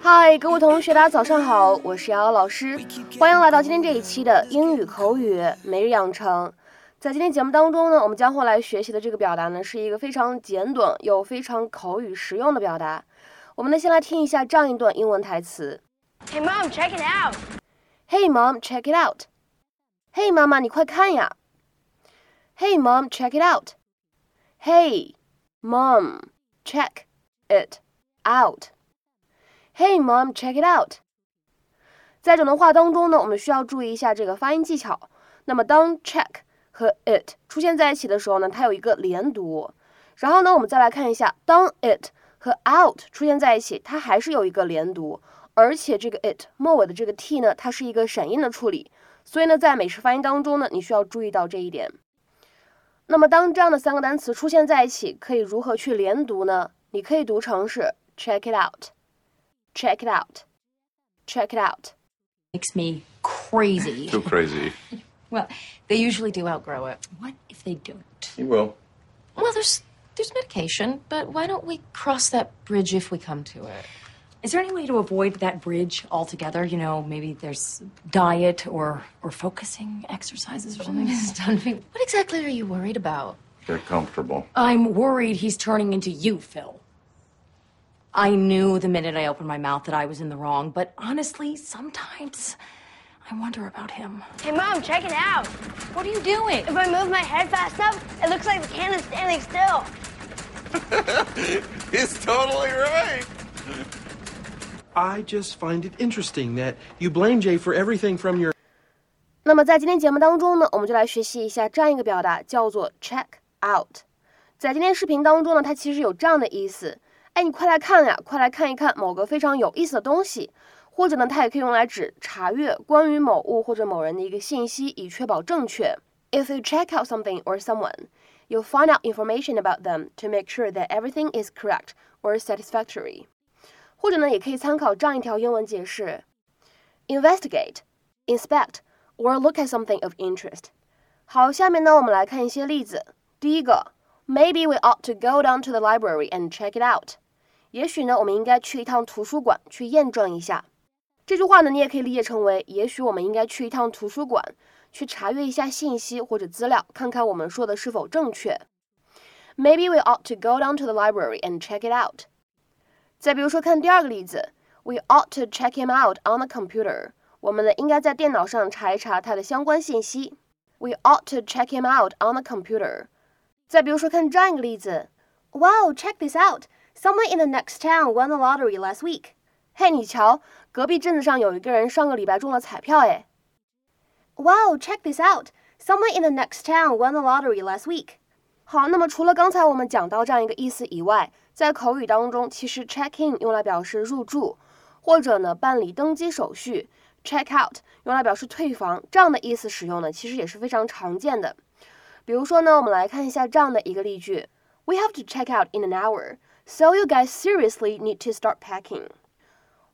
嗨，各位同学，大家早上好，我是瑶瑶老师，欢迎来到今天这一期的英语口语每日养成。在今天节目当中呢，我们将会来学习的这个表达呢，是一个非常简短又非常口语实用的表达。我们呢，先来听一下这样一段英文台词 Hey mom, check it out.：Hey mom, check it out. Hey 妈妈，你快看呀！Hey mom, check it out. Hey mom, check it out. Hey mom, check it out. 在整段话当中呢，我们需要注意一下这个发音技巧。那么当 check 和 it 出现在一起的时候呢，它有一个连读。然后呢，我们再来看一下，当 it 和 out 出现在一起，它还是有一个连读，而且这个 it 末尾的这个 t 呢，它是一个闪音的处理。所以呢，在美式发音当中呢，你需要注意到这一点。那么当这样的三个单词出现在一起，可以如何去连读呢？你可以读成是 check it out，check it out，check it out。 makes me crazy. Too crazy. well, they usually do outgrow it. What if they don't? You will. Well, there's there's medication, but why don't we cross that bridge if we come to it? Is there any way to avoid that bridge altogether? You know, maybe there's diet or or focusing exercises or something. Dunphy, what exactly are you worried about? Get comfortable. I'm worried he's turning into you, Phil. I knew the minute I opened my mouth that I was in the wrong, but honestly, sometimes I wonder about him. Hey mom, check it out. What are you doing? If I move my head fast enough, it looks like the can is standing still. He's totally right. I just find it interesting that you blame Jay for everything from your 那么在今天节目当中呢，我们就来学习一下这样一个表达，叫做 check out。在今天视频当中呢，它其实有这样的意思，哎，你快来看呀，快来看一看某个非常有意思的东西，或者呢，它也可以用来指查阅关于某物或者某人的一个信息，以确保正确。If you check out something or someone, you'll find out information about them to make sure that everything is correct or satisfactory. 或者呢，也可以参考这样一条英文解释：investigate, inspect, or look at something of interest。好，下面呢，我们来看一些例子。第一个，Maybe we ought to go down to the library and check it out。也许呢，我们应该去一趟图书馆去验证一下。这句话呢，你也可以理解成为，也许我们应该去一趟图书馆，去查阅一下信息或者资料，看看我们说的是否正确。Maybe we ought to go down to the library and check it out。再比如说，看第二个例子，We ought to check him out on the computer。我们呢应该在电脑上查一查他的相关信息。We ought to check him out on the computer。再比如说，看这样一个例子，Wow, check this out! Someone in the next town won the lottery last week. 嘿，你瞧，隔壁镇子上有一个人上个礼拜中了彩票，哎。Wow, check this out! Someone in the next town won the lottery last week. 好，那么除了刚才我们讲到这样一个意思以外， 在口语当中，其实 check in 用来表示入住，或者呢办理登机手续；check out 用来表示退房，这样的意思使用呢，其实也是非常常见的。比如说呢，我们来看一下这样的一个例句：We have to check out in an hour, so you guys seriously need to start packing.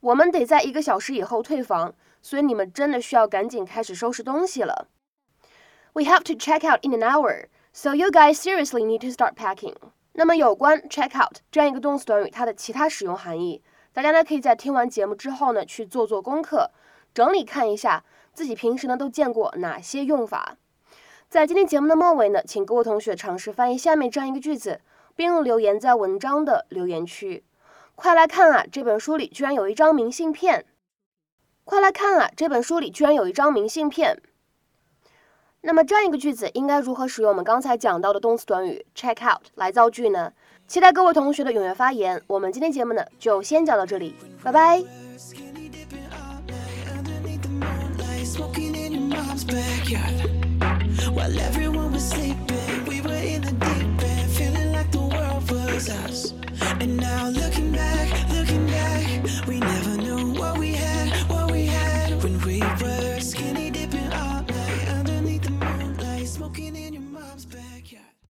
我们得在一个小时以后退房，所以你们真的需要赶紧开始收拾东西了。We have to check out in an hour, so you guys seriously need to start packing. 那么有关 check out 这样一个动词短语，它的其他使用含义，大家呢可以在听完节目之后呢去做做功课，整理看一下自己平时呢都见过哪些用法。在今天节目的末尾呢，请各位同学尝试翻译下面这样一个句子，并留言在文章的留言区。快来看啊，这本书里居然有一张明信片！快来看啊，这本书里居然有一张明信片！那么这样一个句子应该如何使用我们刚才讲到的动词短语 check out 来造句呢？期待各位同学的踊跃发言。我们今天节目呢就先讲到这里，拜拜。And now looking back, looking back, we never